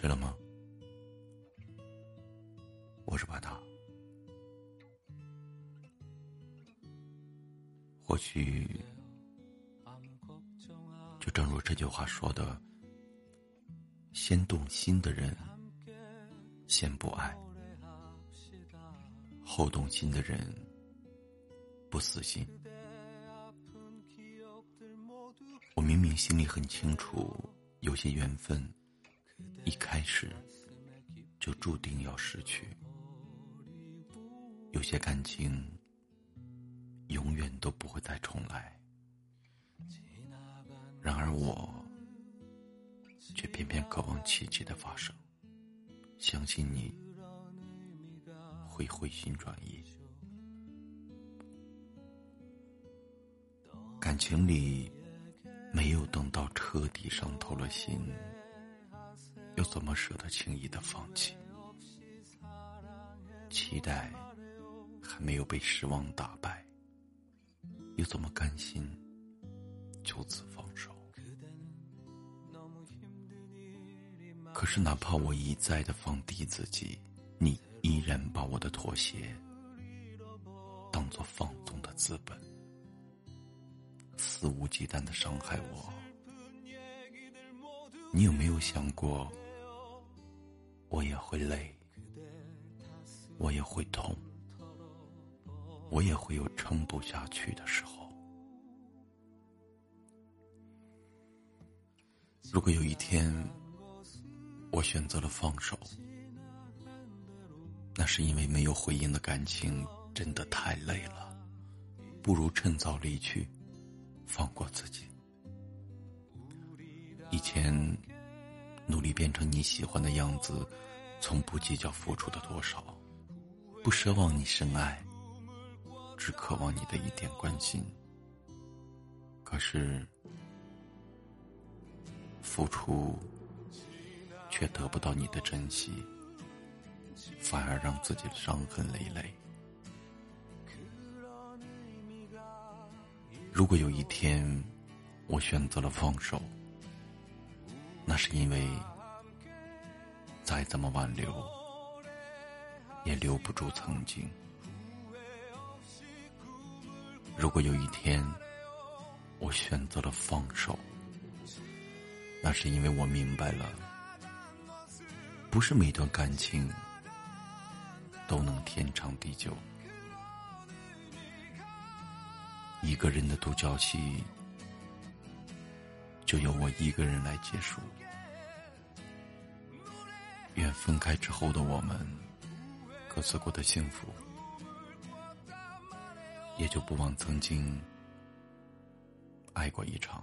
睡了吗？我是巴达。或许，就正如这句话说的：“先动心的人，先不爱；后动心的人，不死心。”我明明心里很清楚，有些缘分一开始就注定要失去，有些感情永远都不会再重来。然而我却偏偏渴望奇迹的发生，相信你会回心转意。感情里。没有等到彻底伤透了心，又怎么舍得轻易的放弃？期待还没有被失望打败，又怎么甘心就此放手？可是哪怕我一再的放低自己，你依然把我的妥协当做放纵的资本。肆无忌惮的伤害我，你有没有想过，我也会累，我也会痛，我也会有撑不下去的时候。如果有一天，我选择了放手，那是因为没有回应的感情真的太累了，不如趁早离去。放过自己。以前努力变成你喜欢的样子，从不计较付出的多少，不奢望你深爱，只渴望你的一点关心。可是付出却得不到你的珍惜，反而让自己伤痕累累。如果有一天，我选择了放手，那是因为再怎么挽留，也留不住曾经。如果有一天，我选择了放手，那是因为我明白了，不是每段感情都能天长地久。一个人的独角戏，就由我一个人来结束。愿分开之后的我们，各自过得幸福，也就不枉曾经爱过一场。